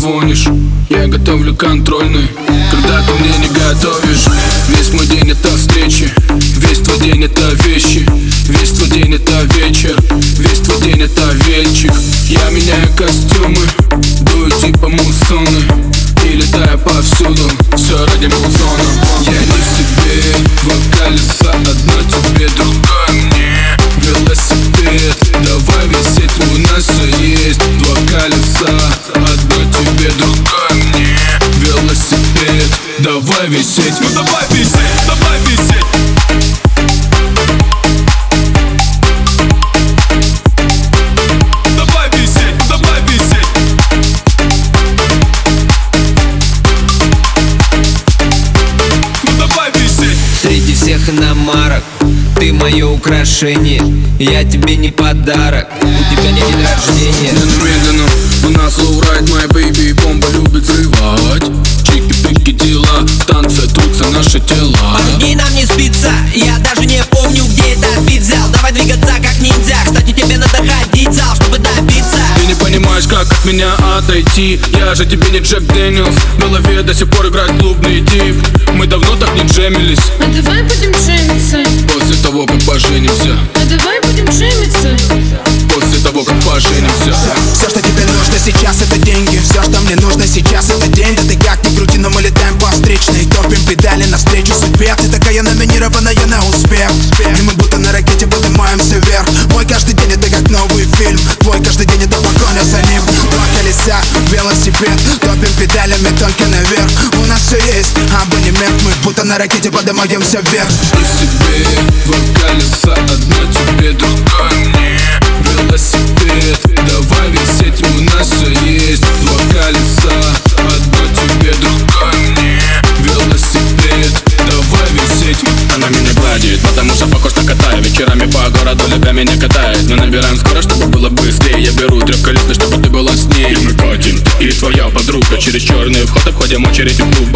довольный Когда ты мне не готовишь. Весь мой день это встречи Весь твой день это вещи. Весь твой день это вечер Весь твой день это вечер Я меняю костюмы Дую типа муссоны. И летаю повсюду Все ради музона Я не себе Два колеса Одно тебе, другое мне. Велосипед Давай висеть, у нас Другое мне. Велосипед Давай висеть. Ну давай висеть, давай висеть. Давай висеть, давай висеть. Ну давай висеть. Среди всех иномарок Ты мое украшение. Я тебе не подарок. У тебя не день рождения понимаешь, как от меня отойти? Я же тебе не Джек Дэниелс. В голове до сих пор играет клубный тип. Мы давно так не джемились. А давай будем джемиться, После того, как поженимся. А давай будем джемиться. После того, как поженимся. Все, что тебе нужно сейчас, это деньги. Все, что мне нужно сейчас, это день. Да ты как ни крути, но мы летаем по встречной. Топим педали навстречу. Судьбе Ты такая номинированная на успех. И мы будто на ракете поднимаемся будто на ракете поднимаемся вверх. И себе два колеса Одно тебе, другое мне Велосипед Давай висеть, у нас все есть. Два колеса Одно тебе, другое мне Велосипед Давай висеть Она меня гладит, потому что похож на кота. Вечерами по городу любя меня катает. Мы набираем скорость, чтобы было быстрее. Я беру трехколесный, чтобы ты была с ней. И мы катим, ты и твоя подруга Через черный вход. Обходим очередь у клуба